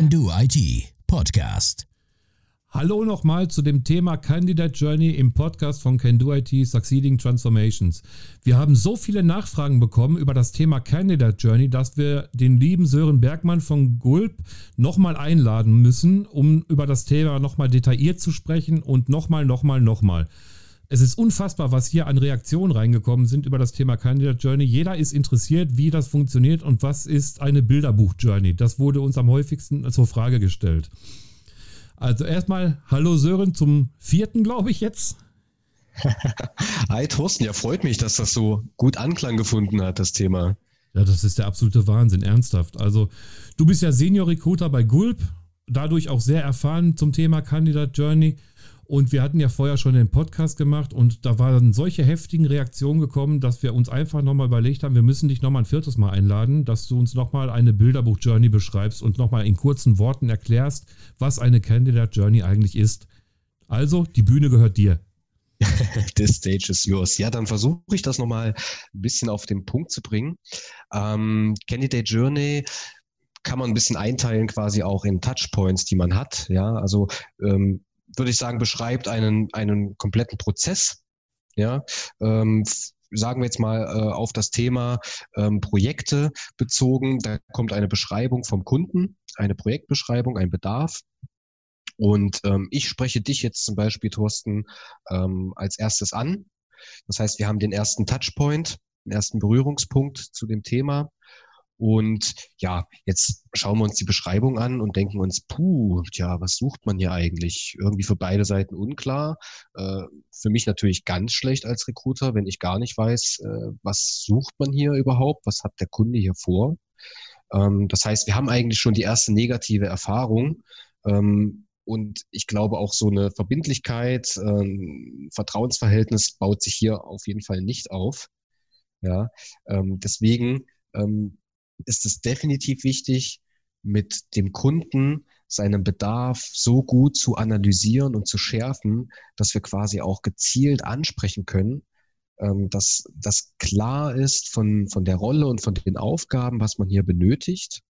Can Do IT Podcast. Hallo nochmal zu dem Thema Candidate Journey im Podcast von Can Do IT Succeeding Transformations. Wir haben so viele Nachfragen bekommen über das Thema Candidate Journey, dass wir den lieben Sören Bergmann von Gulp nochmal einladen müssen, um über das Thema nochmal detailliert zu sprechen und nochmal, nochmal, nochmal. Es ist unfassbar, was hier an Reaktionen reingekommen sind über das Thema Candidate Journey. Jeder ist interessiert, wie das funktioniert und was ist eine Bilderbuch Journey. Das wurde uns am häufigsten zur Frage gestellt. Also erstmal Hallo Sören zum vierten, glaube ich jetzt. Hi Thorsten, ja freut mich, dass das so gut Anklang gefunden hat, das Thema. Ja, das ist der absolute Wahnsinn, ernsthaft. Also du bist ja Senior Recruiter bei Gulp, dadurch auch sehr erfahren zum Thema Candidate Journey. Und wir hatten ja vorher schon den Podcast gemacht und da waren solche heftigen Reaktionen gekommen, dass wir uns einfach nochmal überlegt haben, wir müssen dich nochmal ein viertes Mal einladen, dass du uns nochmal eine Bilderbuch-Journey beschreibst und nochmal in kurzen Worten erklärst, was eine Candidate Journey eigentlich ist. Also, die Bühne gehört dir. The stage is yours. Ja, dann versuche ich das nochmal ein bisschen auf den Punkt zu bringen. Ähm, Candidate Journey kann man ein bisschen einteilen quasi auch in Touchpoints, die man hat. Ja, also ähm, würde ich sagen, beschreibt einen, einen kompletten Prozess. Ja, ähm, sagen wir jetzt mal äh, auf das Thema ähm, Projekte bezogen. Da kommt eine Beschreibung vom Kunden, eine Projektbeschreibung, ein Bedarf. Und ähm, ich spreche dich jetzt zum Beispiel, Thorsten, ähm, als erstes an. Das heißt, wir haben den ersten Touchpoint, den ersten Berührungspunkt zu dem Thema. Und ja, jetzt schauen wir uns die Beschreibung an und denken uns, puh, tja, was sucht man hier eigentlich? Irgendwie für beide Seiten unklar. Äh, für mich natürlich ganz schlecht als Recruiter, wenn ich gar nicht weiß, äh, was sucht man hier überhaupt? Was hat der Kunde hier vor? Ähm, das heißt, wir haben eigentlich schon die erste negative Erfahrung. Ähm, und ich glaube auch so eine Verbindlichkeit, ähm, Vertrauensverhältnis baut sich hier auf jeden Fall nicht auf. Ja, ähm, deswegen ist es definitiv wichtig, mit dem Kunden seinen Bedarf so gut zu analysieren und zu schärfen, dass wir quasi auch gezielt ansprechen können, ähm, dass das klar ist von, von der Rolle und von den Aufgaben, was man hier benötigt.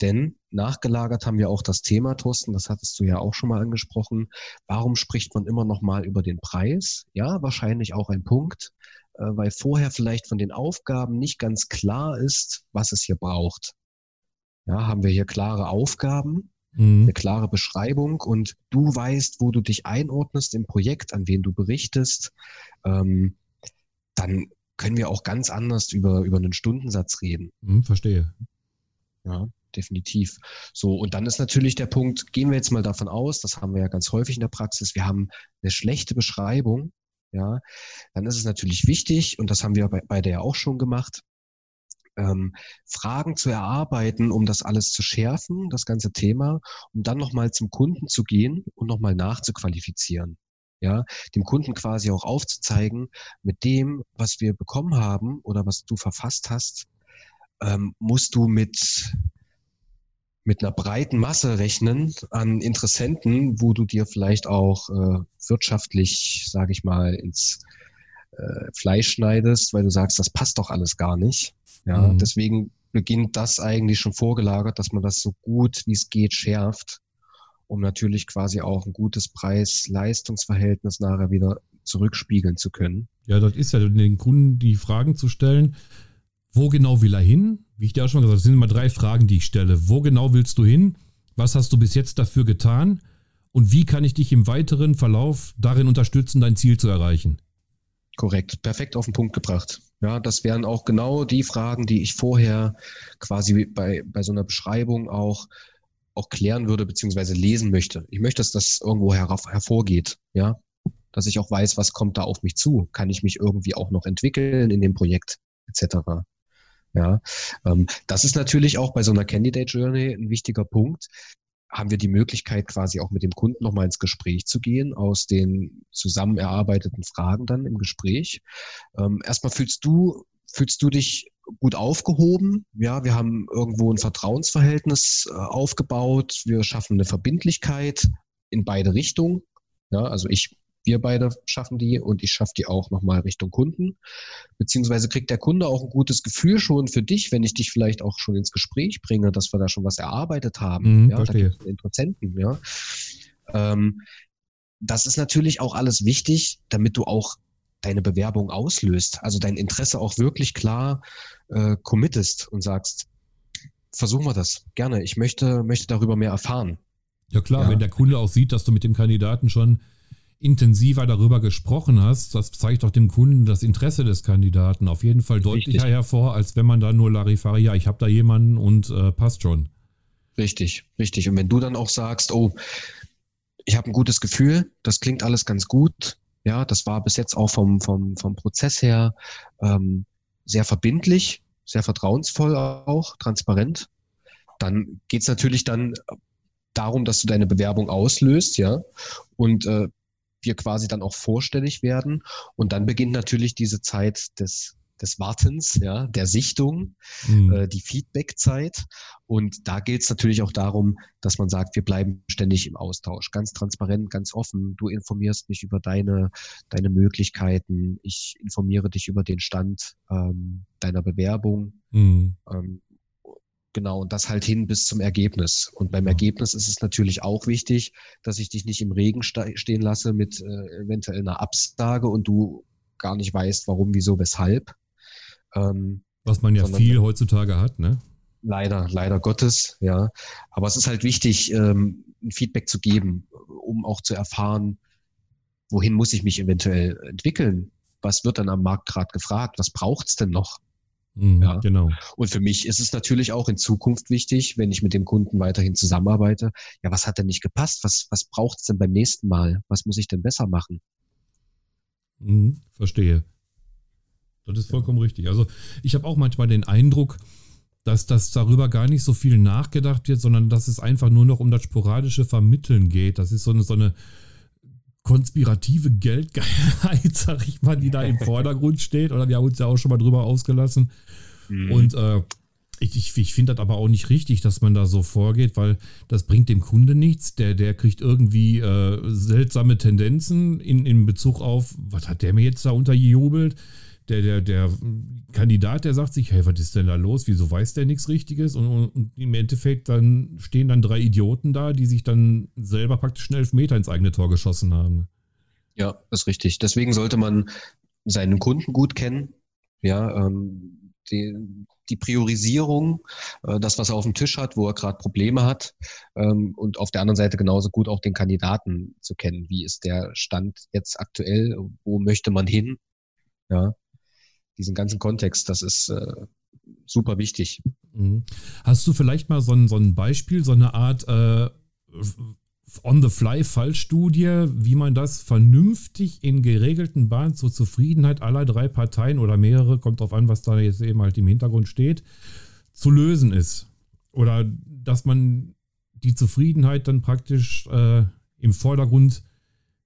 Denn nachgelagert haben wir auch das Thema, Thorsten, das hattest du ja auch schon mal angesprochen. Warum spricht man immer noch mal über den Preis? Ja, wahrscheinlich auch ein Punkt. Äh, weil vorher vielleicht von den Aufgaben nicht ganz klar ist, was es hier braucht. Ja, haben wir hier klare Aufgaben, mhm. eine klare Beschreibung und du weißt, wo du dich einordnest im Projekt, an wen du berichtest, ähm, dann können wir auch ganz anders über, über einen Stundensatz reden. Mhm, verstehe. Ja, definitiv. So, und dann ist natürlich der Punkt, gehen wir jetzt mal davon aus, das haben wir ja ganz häufig in der Praxis, wir haben eine schlechte Beschreibung ja, dann ist es natürlich wichtig, und das haben wir bei, bei der auch schon gemacht, ähm, Fragen zu erarbeiten, um das alles zu schärfen, das ganze Thema, um dann nochmal zum Kunden zu gehen und nochmal nachzuqualifizieren. Ja, dem Kunden quasi auch aufzuzeigen, mit dem, was wir bekommen haben oder was du verfasst hast, ähm, musst du mit mit einer breiten Masse rechnen an Interessenten, wo du dir vielleicht auch äh, wirtschaftlich, sage ich mal, ins äh, Fleisch schneidest, weil du sagst, das passt doch alles gar nicht. Ja, mhm. deswegen beginnt das eigentlich schon vorgelagert, dass man das so gut wie es geht schärft, um natürlich quasi auch ein gutes Preis-Leistungsverhältnis nachher wieder zurückspiegeln zu können. Ja, das ist ja den Kunden die Fragen zu stellen, wo genau will er hin? Wie ich dir auch schon gesagt habe, das sind immer drei Fragen, die ich stelle. Wo genau willst du hin? Was hast du bis jetzt dafür getan? Und wie kann ich dich im weiteren Verlauf darin unterstützen, dein Ziel zu erreichen? Korrekt, perfekt auf den Punkt gebracht. Ja, das wären auch genau die Fragen, die ich vorher quasi bei, bei so einer Beschreibung auch, auch klären würde, beziehungsweise lesen möchte. Ich möchte, dass das irgendwo herauf, hervorgeht, ja, dass ich auch weiß, was kommt da auf mich zu. Kann ich mich irgendwie auch noch entwickeln in dem Projekt, etc. Ja, ähm, das ist natürlich auch bei so einer Candidate Journey ein wichtiger Punkt. Haben wir die Möglichkeit, quasi auch mit dem Kunden nochmal ins Gespräch zu gehen, aus den zusammen erarbeiteten Fragen dann im Gespräch. Ähm, erstmal fühlst du, fühlst du dich gut aufgehoben. Ja, wir haben irgendwo ein Vertrauensverhältnis äh, aufgebaut. Wir schaffen eine Verbindlichkeit in beide Richtungen. Ja, also ich wir beide schaffen die und ich schaffe die auch nochmal Richtung Kunden. Beziehungsweise kriegt der Kunde auch ein gutes Gefühl schon für dich, wenn ich dich vielleicht auch schon ins Gespräch bringe, dass wir da schon was erarbeitet haben. Mhm, ja, verstehe. da Interessenten, ja. Ähm, das ist natürlich auch alles wichtig, damit du auch deine Bewerbung auslöst, also dein Interesse auch wirklich klar äh, committest und sagst, versuchen wir das gerne. Ich möchte, möchte darüber mehr erfahren. Ja klar, Ja. wenn der Kunde auch sieht, dass du mit dem Kandidaten schon intensiver darüber gesprochen hast, das zeigt auch dem Kunden das Interesse des Kandidaten auf jeden Fall deutlicher Richtig. hervor, als wenn man da nur Larifari, ja, ich habe da jemanden und äh, passt schon. Richtig, richtig. Und wenn du dann auch sagst, oh, ich habe ein gutes Gefühl, das klingt alles ganz gut, ja, das war bis jetzt auch vom, vom, vom Prozess her ähm, sehr verbindlich, sehr vertrauensvoll auch, transparent, dann geht's natürlich dann darum, dass du deine Bewerbung auslöst, ja, und äh, wir quasi dann auch vorstellig werden. Und dann beginnt natürlich diese Zeit des, des Wartens, ja, der Sichtung, Mhm. äh, die Feedbackzeit. Und da gilt es natürlich auch darum, dass man sagt, wir bleiben ständig im Austausch, ganz transparent, ganz offen. Du informierst mich über deine, deine Möglichkeiten. Ich informiere dich über den Stand ähm, deiner Bewerbung. Mhm. Ähm, genau, und das halt hin bis zum Ergebnis. Und beim Ja. Ergebnis ist es natürlich auch wichtig, dass ich dich nicht im Regen ste stehen lasse mit äh, eventuell einer Absage und du gar nicht weißt, warum, wieso, weshalb. Ähm, Was man ja sondern- viel heutzutage hat, ne? Leider, leider Gottes, ja. Aber es ist halt wichtig, ähm, ein Feedback zu geben, um auch zu erfahren, wohin muss ich mich eventuell entwickeln? Was wird dann am Markt gerade gefragt? Was braucht's denn noch? Mhm, Ja. Genau. Und für mich ist es natürlich auch in Zukunft wichtig, wenn ich mit dem Kunden weiterhin zusammenarbeite. Ja, was hat denn nicht gepasst? Was, was braucht's denn beim nächsten Mal? Was muss ich denn besser machen? Mhm, verstehe. Das ist vollkommen richtig. Also ich habe auch manchmal den Eindruck, dass das darüber gar nicht so viel nachgedacht wird, sondern dass es einfach nur noch um das sporadische Vermitteln geht. Das ist so eine, so eine konspirative Geldgeilheit, sag ich mal, die da im Vordergrund steht. Oder wir haben uns ja auch schon mal drüber ausgelassen. Und äh, ich, ich, ich finde das aber auch nicht richtig, dass man da so vorgeht, weil das bringt dem Kunde nichts. Der, der kriegt irgendwie äh, seltsame Tendenzen in, in Bezug auf, was hat der mir jetzt da untergejubelt? Der, der, der Kandidat, der sagt sich, hey, was ist denn da los? Wieso weiß der nichts Richtiges? Und, und, im Endeffekt dann stehen dann drei Idioten da, die sich dann selber praktisch einen Elfmeter ins eigene Tor geschossen haben. Ja, ist richtig. Deswegen sollte man seinen Kunden gut kennen. Ja, ähm, die, die Priorisierung, äh, das, was er auf dem Tisch hat, wo er gerade Probleme hat, ähm, und auf der anderen Seite genauso gut auch den Kandidaten zu kennen. Wie ist der Stand jetzt aktuell? Wo möchte man hin? Ja, diesen ganzen Kontext, das ist äh, super wichtig. Mhm. Hast du vielleicht mal so ein, so ein Beispiel, so eine Art äh, On-the-Fly-Fallstudie, wie man das vernünftig in geregelten Bahnen zur Zufriedenheit aller drei Parteien oder mehrere, kommt drauf an, was da jetzt eben halt im Hintergrund steht, zu lösen ist? Oder dass man die Zufriedenheit dann praktisch äh, im Vordergrund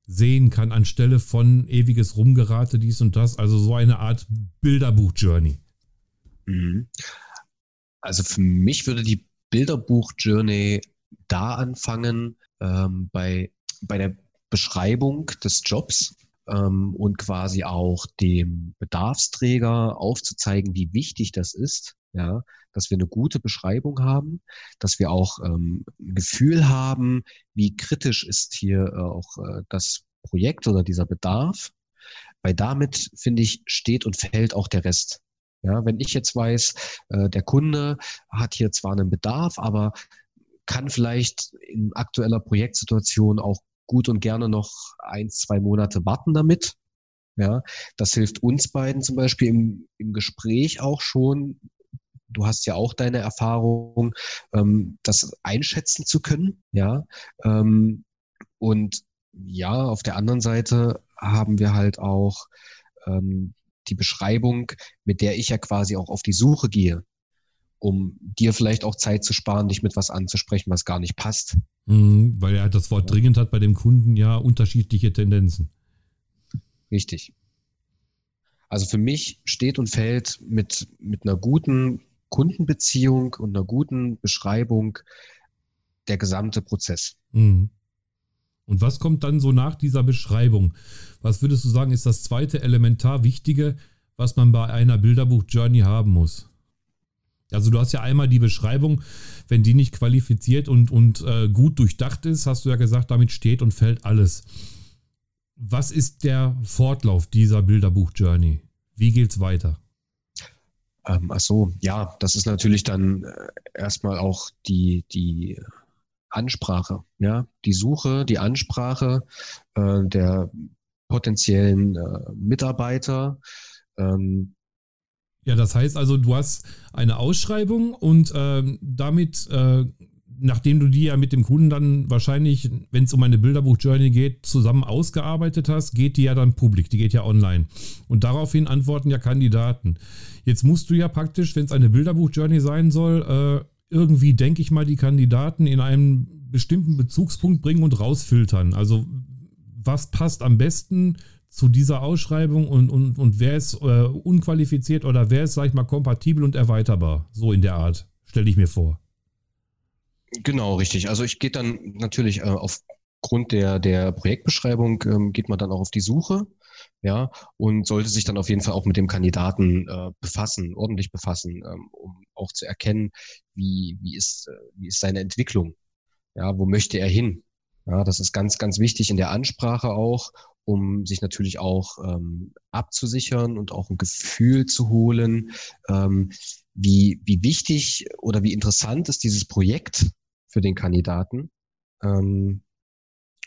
sehen kann, anstelle von ewiges Rumgerate, dies und das. Also so eine Art Bilderbuch-Journey. Mhm. Also für mich würde die Bilderbuch-Journey da anfangen, ähm, bei, bei der Beschreibung des Jobs ähm, und quasi auch dem Bedarfsträger aufzuzeigen, wie wichtig das ist, ja, dass wir eine gute Beschreibung haben, dass wir auch ähm, ein Gefühl haben, wie kritisch ist hier äh, auch äh, das Projekt oder dieser Bedarf, weil damit, finde ich, steht und fällt auch der Rest. Ja, wenn ich jetzt weiß, äh, der Kunde hat hier zwar einen Bedarf, aber kann vielleicht in aktueller Projektsituation auch gut und gerne noch ein, zwei Monate warten damit. Ja, das hilft uns beiden zum Beispiel im, im Gespräch auch schon. Du hast ja auch deine Erfahrung, ähm, das einschätzen zu können. Ja, ähm, und ja, auf der anderen Seite haben wir halt auch ähm, die Beschreibung, mit der ich ja quasi auch auf die Suche gehe, um dir vielleicht auch Zeit zu sparen, dich mit was anzusprechen, was gar nicht passt. Mhm, weil er das Wort dringend hat bei dem Kunden ja unterschiedliche Tendenzen. Richtig. Also für mich steht und fällt mit, mit einer guten Kundenbeziehung und einer guten Beschreibung der gesamte Prozess. Mhm. Und was kommt dann so nach dieser Beschreibung? Was würdest du sagen, ist das zweite elementar Wichtige, was man bei einer Bilderbuch-Journey haben muss? Also du hast ja einmal die Beschreibung, wenn die nicht qualifiziert und, und äh, gut durchdacht ist, hast du ja gesagt, damit steht und fällt alles. Was ist der Fortlauf dieser Bilderbuch-Journey? Wie geht's weiter? Ähm, ach so, ja, das ist natürlich dann äh, erstmal auch die, die Ansprache, ja, die Suche, die Ansprache äh, der potenziellen äh, Mitarbeiter. Ähm, ja, das heißt also, du hast eine Ausschreibung und ähm, damit, äh, nachdem du die ja mit dem Kunden dann wahrscheinlich, wenn es um eine Bilderbuch-Journey geht, zusammen ausgearbeitet hast, geht die ja dann publik, die geht ja online. Und daraufhin antworten ja Kandidaten. Jetzt musst du ja praktisch, wenn es eine Bilderbuch-Journey sein soll, äh, irgendwie, denke ich mal, die Kandidaten in einen bestimmten Bezugspunkt bringen und rausfiltern. Also was passt am besten zu dieser Ausschreibung und, und, und wer ist äh, unqualifiziert oder wer ist, sag ich mal, kompatibel und erweiterbar? So in der Art, stelle ich mir vor. Genau, richtig. Also ich gehe dann natürlich äh, aufgrund der, der Projektbeschreibung, ähm, geht man dann auch auf die Suche, ja, und sollte sich dann auf jeden Fall auch mit dem Kandidaten äh, befassen, ordentlich befassen, ähm, um auch zu erkennen, wie, wie, ist, äh, wie ist seine Entwicklung, ja, wo möchte er hin? Ja, das ist ganz, ganz wichtig in der Ansprache auch, um sich natürlich auch ähm, abzusichern und auch ein Gefühl zu holen, ähm, wie, wie wichtig oder wie interessant ist dieses Projekt für den Kandidaten. Ähm,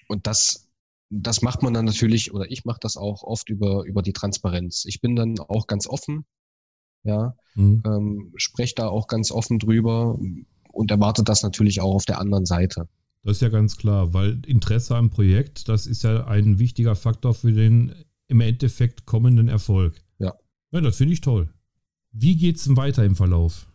und das, das macht man dann natürlich, oder ich mache das auch oft über, über die Transparenz. Ich bin dann auch ganz offen, ja, mhm. ähm, spreche da auch ganz offen drüber und erwarte das natürlich auch auf der anderen Seite. Das ist ja ganz klar, weil Interesse am Projekt, das ist ja ein wichtiger Faktor für den im Endeffekt kommenden Erfolg. Ja. Ja, das finde ich toll. Wie geht es denn weiter im Verlauf?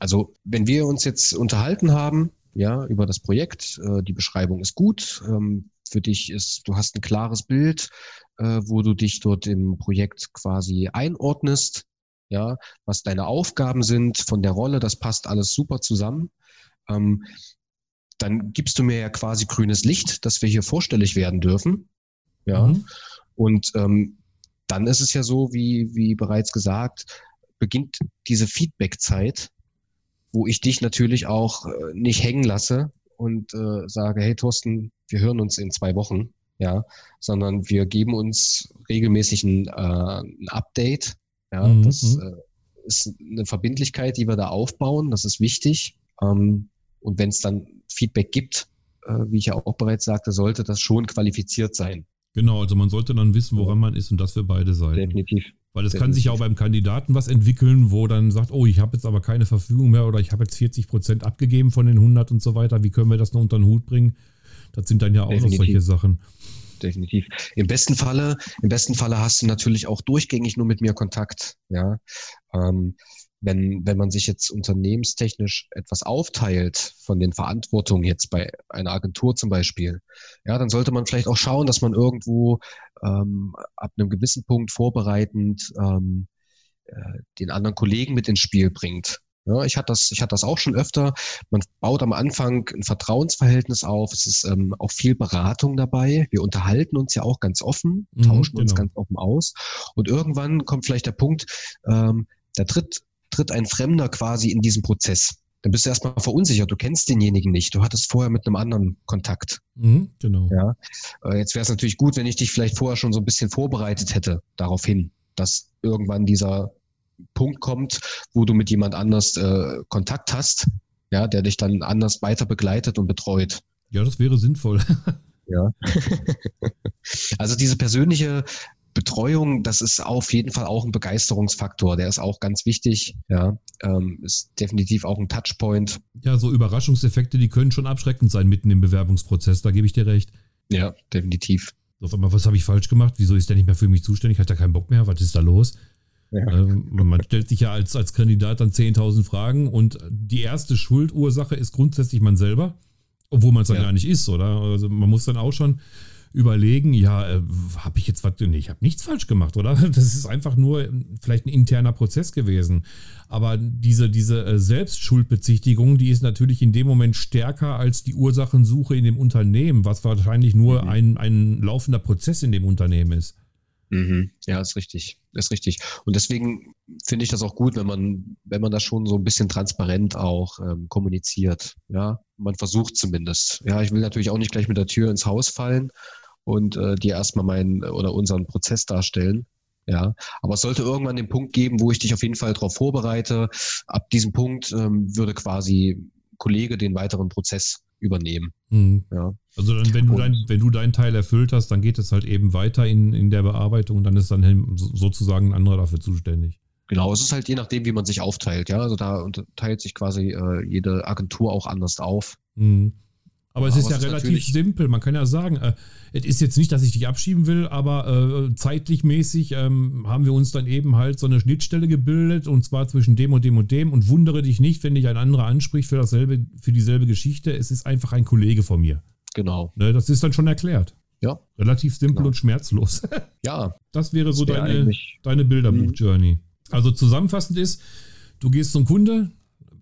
Also, wenn wir uns jetzt unterhalten haben, ja, über das Projekt, äh, die Beschreibung ist gut, ähm, für dich ist, du hast ein klares Bild, äh, wo du dich dort im Projekt quasi einordnest, ja, was deine Aufgaben sind von der Rolle, das passt alles super zusammen. Ähm, dann gibst du mir ja quasi grünes Licht, dass wir hier vorstellig werden dürfen. Ja. Mhm. Und ähm, dann ist es ja so, wie, wie bereits gesagt, beginnt diese Feedback-Zeit, wo ich dich natürlich auch äh, nicht hängen lasse und äh, sage, hey Thorsten, wir hören uns in zwei Wochen, ja, sondern wir geben uns regelmäßig ein, äh, ein Update. Ja, mhm. das mhm. äh, ist eine Verbindlichkeit, die wir da aufbauen. Das ist wichtig. Ähm, und wenn es dann Feedback gibt, äh, wie ich ja auch bereits sagte, sollte das schon qualifiziert sein. Genau, also man sollte dann wissen, woran man ist und das für beide Seiten. Definitiv. Weil es kann sich ja auch beim Kandidaten was entwickeln, wo dann sagt, oh, ich habe jetzt aber keine Verfügung mehr oder ich habe jetzt 40 Prozent abgegeben von den 100 und so weiter. Wie können wir das noch unter den Hut bringen? Das sind dann ja auch Definitiv. noch solche Sachen. Definitiv. Im besten Falle, im besten Falle hast du natürlich auch durchgängig nur mit mir Kontakt. Ja, ähm, wenn, wenn man sich jetzt unternehmenstechnisch etwas aufteilt von den Verantwortungen jetzt bei einer Agentur zum Beispiel, ja, dann sollte man vielleicht auch schauen, dass man irgendwo ähm, ab einem gewissen Punkt vorbereitend ähm, äh, den anderen Kollegen mit ins Spiel bringt. Ja, ich hatte das, ich hatte das auch schon öfter. Man baut am Anfang ein Vertrauensverhältnis auf. Es ist ähm, auch viel Beratung dabei. Wir unterhalten uns ja auch ganz offen, mhm, tauschen mhm, genau. uns ganz offen aus. Und irgendwann kommt vielleicht der Punkt, ähm, da tritt tritt ein Fremder quasi in diesen Prozess. Dann bist du erstmal verunsichert. Du kennst denjenigen nicht. Du hattest vorher mit einem anderen Kontakt. Mhm, genau. Ja. Äh, jetzt wäre es natürlich gut, wenn ich dich vielleicht vorher schon so ein bisschen vorbereitet hätte darauf hin, dass irgendwann dieser Punkt kommt, wo du mit jemand anders äh, Kontakt hast, ja, der dich dann anders weiter begleitet und betreut. Ja, das wäre sinnvoll. ja. also diese persönliche Betreuung, das ist auf jeden Fall auch ein Begeisterungsfaktor. Der ist auch ganz wichtig. Ja, ähm, ist definitiv auch ein Touchpoint. Ja, so Überraschungseffekte, die können schon abschreckend sein mitten im Bewerbungsprozess. Da gebe ich dir recht. Ja, definitiv. Auf einmal, was habe ich falsch gemacht? Wieso ist der nicht mehr für mich zuständig? Hat er keinen Bock mehr? Was ist da los? Ja. Ähm, man stellt sich ja als, als Kandidat dann 10.000 Fragen und die erste Schuldursache ist grundsätzlich man selber, obwohl man es dann ja. gar nicht ist, oder? Also man muss dann auch schon überlegen, ja, äh, habe ich jetzt was, nee, ich habe nichts falsch gemacht, oder? Das ist einfach nur vielleicht ein interner Prozess gewesen. Aber diese, diese äh, Selbstschuldbezichtigung, die ist natürlich in dem Moment stärker als die Ursachensuche in dem Unternehmen, was wahrscheinlich nur mhm. ein, ein laufender Prozess in dem Unternehmen ist. Mhm. Ja, ist richtig. Ist richtig. Und deswegen finde ich das auch gut, wenn man, wenn man das schon so ein bisschen transparent auch ähm, kommuniziert. Ja, man versucht zumindest. Ja, ich will natürlich auch nicht gleich mit der Tür ins Haus fallen und äh, dir erstmal meinen oder unseren Prozess darstellen. Ja, aber es sollte irgendwann den Punkt geben, wo ich dich auf jeden Fall darauf vorbereite. Ab diesem Punkt ähm, würde quasi Kollege den weiteren Prozess übernehmen. Mhm. Ja. Also dann, wenn du, dein, wenn du deinen Teil erfüllt hast, dann geht es halt eben weiter in, in der Bearbeitung und dann ist dann sozusagen ein anderer dafür zuständig. Genau, es ist halt je nachdem, wie man sich aufteilt, ja. Also da teilt sich quasi äh, jede Agentur auch anders auf. Mhm. Aber es ist ja relativ simpel. Man kann ja sagen, äh, es ist jetzt nicht, dass ich dich abschieben will, aber äh, zeitlich mäßig ähm, haben wir uns dann eben halt so eine Schnittstelle gebildet und zwar zwischen dem und dem und dem. Und wundere dich nicht, wenn dich ein anderer anspricht für dasselbe, für dieselbe Geschichte. Es ist einfach ein Kollege von mir. Genau. Ne, das ist dann schon erklärt. Ja. Relativ simpel genau. und schmerzlos. ja. Das wäre so das deine, deine Bilderbuch-Journey. Also zusammenfassend ist, du gehst zum Kunde,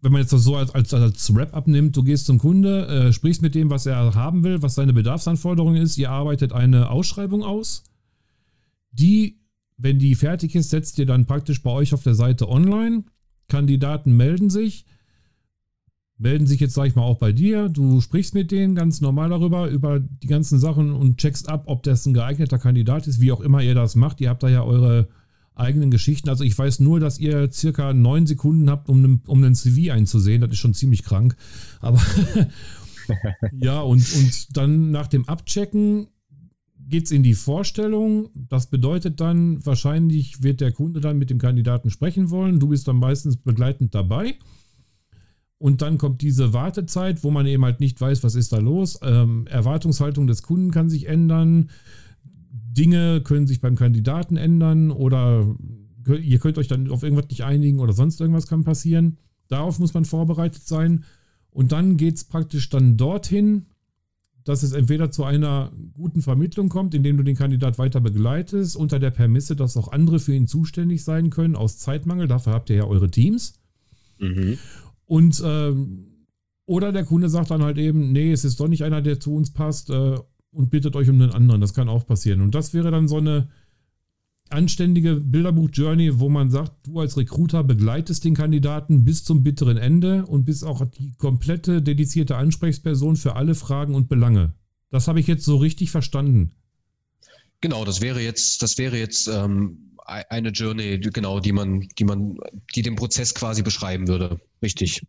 wenn man jetzt das so als, als, als Wrap-up nimmt, du gehst zum Kunde, äh, sprichst mit dem, was er haben will, was seine Bedarfsanforderung ist, ihr arbeitet eine Ausschreibung aus. Die, wenn die fertig ist, setzt ihr dann praktisch bei euch auf der Seite online. Kandidaten melden sich, melden sich jetzt, sag ich mal, auch bei dir. Du sprichst mit denen ganz normal darüber, über die ganzen Sachen und checkst ab, ob das ein geeigneter Kandidat ist, wie auch immer ihr das macht. Ihr habt da ja eure eigenen Geschichten. Also ich weiß nur, dass ihr circa neun Sekunden habt, um, um einen CV einzusehen. Das ist schon ziemlich krank. Aber ja, und, und dann nach dem Abchecken geht es in die Vorstellung. Das bedeutet dann, wahrscheinlich wird der Kunde dann mit dem Kandidaten sprechen wollen. Du bist dann meistens begleitend dabei. Und dann kommt diese Wartezeit, wo man eben halt nicht weiß, was ist da los. Ähm, Erwartungshaltung des Kunden kann sich ändern. Dinge können sich beim Kandidaten ändern oder ihr könnt euch dann auf irgendwas nicht einigen oder sonst irgendwas kann passieren. Darauf muss man vorbereitet sein. Und dann geht es praktisch dann dorthin, dass es entweder zu einer guten Vermittlung kommt, indem du den Kandidat weiter begleitest, unter der Permisse, dass auch andere für ihn zuständig sein können, aus Zeitmangel. Dafür habt ihr ja eure Teams. Mhm. Und ähm, oder der Kunde sagt dann halt eben, nee, es ist doch nicht einer, der zu uns passt, äh, und bittet euch um einen anderen. Das kann auch passieren. Und das wäre dann so eine anständige Bilderbuch-Journey, wo man sagt, du als Recruiter begleitest den Kandidaten bis zum bitteren Ende und bist auch die komplette dedizierte Ansprechperson für alle Fragen und Belange. Das habe ich jetzt so richtig verstanden. Genau, das wäre jetzt, das wäre jetzt ähm, eine Journey, genau, die man, die man, die den Prozess quasi beschreiben würde. Richtig.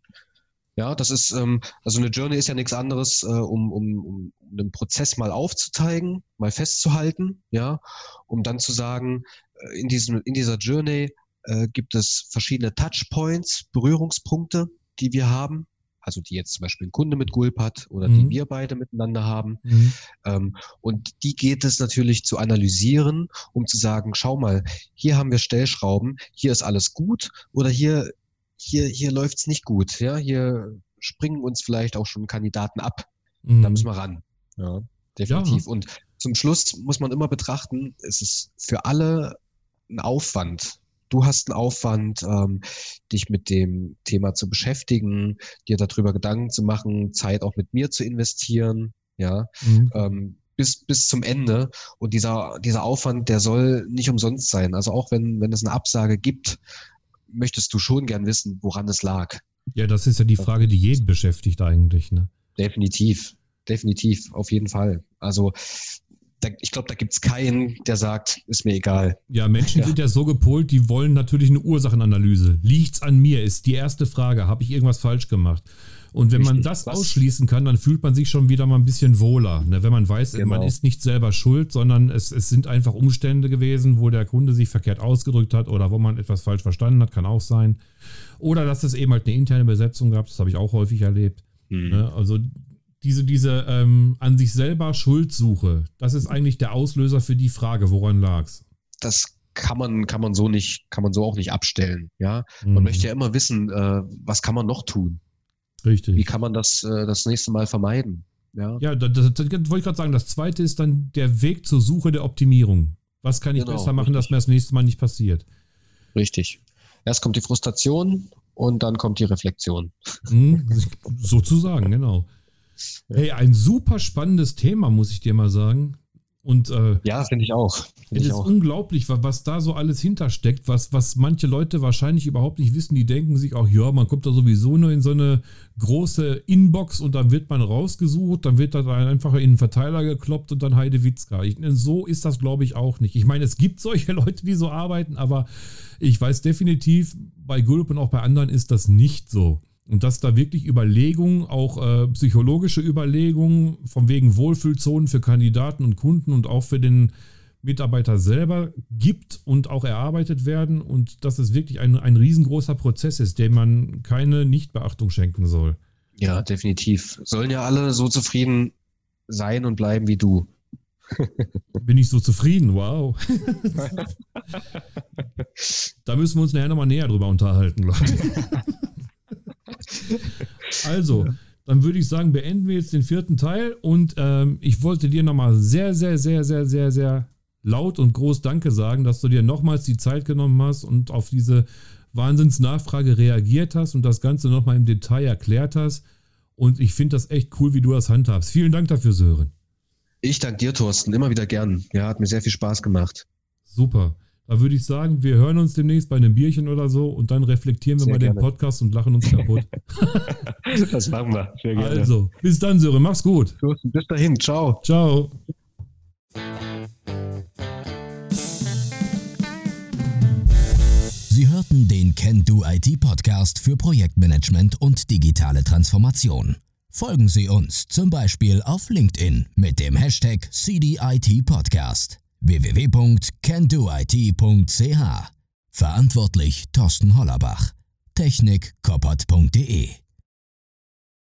Ja, das ist, ähm, also eine Journey ist ja nichts anderes, äh, um, um, um einen Prozess mal aufzuzeigen, mal festzuhalten, ja, um dann zu sagen, äh, in, diesem, in dieser Journey äh, gibt es verschiedene Touchpoints, Berührungspunkte, die wir haben, also die jetzt zum Beispiel ein Kunde mit Gulp hat oder mhm. die wir beide miteinander haben. Mhm. Ähm, und die geht es natürlich zu analysieren, um zu sagen, schau mal, hier haben wir Stellschrauben, hier ist alles gut oder hier hier, hier läuft es nicht gut. Ja, hier springen uns vielleicht auch schon Kandidaten ab. Mhm. Da müssen wir ran. Ja, definitiv. Ja. Und zum Schluss muss man immer betrachten, es ist für alle ein Aufwand. Du hast einen Aufwand, ähm, dich mit dem Thema zu beschäftigen, dir darüber Gedanken zu machen, Zeit auch mit mir zu investieren, ja, mhm. ähm, bis, bis zum Ende. Und dieser, dieser Aufwand, der soll nicht umsonst sein. Also auch wenn, wenn es eine Absage gibt, möchtest du schon gern wissen, woran es lag. Ja, das ist ja die Frage, die jeden beschäftigt eigentlich. Ne? Definitiv, definitiv, auf jeden Fall. Also da, ich glaube, da gibt es keinen, der sagt, ist mir egal. Ja, Menschen ja. sind ja so gepolt, die wollen natürlich eine Ursachenanalyse. Liegt's an mir, ist die erste Frage. Habe ich irgendwas falsch gemacht? Und wenn Richtig. man das ausschließen kann, dann fühlt man sich schon wieder mal ein bisschen wohler. Ne? Wenn man weiß, genau. man ist nicht selber schuld, sondern es, es sind einfach Umstände gewesen, wo der Kunde sich verkehrt ausgedrückt hat oder wo man etwas falsch verstanden hat, kann auch sein. Oder dass es eben halt eine interne Besetzung gab, das habe ich auch häufig erlebt. Mhm. Ne? Also diese, diese ähm, an sich selber Schuldsuche, das ist eigentlich der Auslöser für die Frage, woran lag's? Das kann man, kann man so nicht, kann man so auch nicht abstellen. Ja, man mhm. möchte ja immer wissen, äh, was kann man noch tun? Richtig. Wie kann man das äh, das nächste Mal vermeiden? Ja, ja das, das, das, wollte ich gerade sagen. Das zweite ist dann der Weg zur Suche der Optimierung. Was kann ich genau, besser machen, richtig. dass mir das nächste Mal nicht passiert? Richtig. Erst kommt die Frustration und dann kommt die Reflexion. Mhm, sozusagen, genau. Hey, ein super spannendes Thema, muss ich dir mal sagen. Und äh, ja, finde ich auch. Find es ist auch. unglaublich, was da so alles hintersteckt, was, was manche Leute wahrscheinlich überhaupt nicht wissen. Die denken sich auch, ja, man kommt da sowieso nur in so eine große Inbox und dann wird man rausgesucht, dann wird da einfach in den Verteiler gekloppt und dann Heide Witzka. Ich, so ist das, glaube ich, auch nicht. Ich meine, es gibt solche Leute, die so arbeiten, aber ich weiß definitiv, bei Gulp und auch bei anderen ist das nicht so. Und dass da wirklich Überlegungen, auch äh, psychologische Überlegungen von wegen Wohlfühlzonen für Kandidaten und Kunden und auch für den Mitarbeiter selber gibt und auch erarbeitet werden und dass es wirklich ein, ein riesengroßer Prozess ist, dem man keine Nichtbeachtung schenken soll. Ja, definitiv. Sollen ja alle so zufrieden sein und bleiben wie du. Bin ich so zufrieden, wow. da müssen wir uns nachher nochmal näher drüber unterhalten, Leute. Also, dann würde ich sagen, beenden wir jetzt den vierten Teil und ähm, ich wollte dir nochmal sehr, sehr, sehr, sehr, sehr, sehr laut und groß Danke sagen, dass du dir nochmals die Zeit genommen hast und auf diese Wahnsinnsnachfrage reagiert hast und das Ganze nochmal im Detail erklärt hast. Und ich finde das echt cool, wie du das handhabst. Vielen Dank dafür, Sören. Ich danke dir, Thorsten, immer wieder gern. Ja, hat mir sehr viel Spaß gemacht. Super. Da würde ich sagen, wir hören uns demnächst bei einem Bierchen oder so und dann reflektieren wir Sehr mal gerne. den Podcast und lachen uns kaputt. das machen wir. Sehr gerne. Also, bis dann, Sören. Mach's gut. Bis dahin. Ciao. Ciao. Sie hörten den Can Do IT Podcast für Projektmanagement und digitale Transformation. Folgen Sie uns zum Beispiel auf LinkedIn mit dem Hashtag CDIT Podcast www.candoit.ch Verantwortlich Thorsten Hollerbach. Technik koppert.de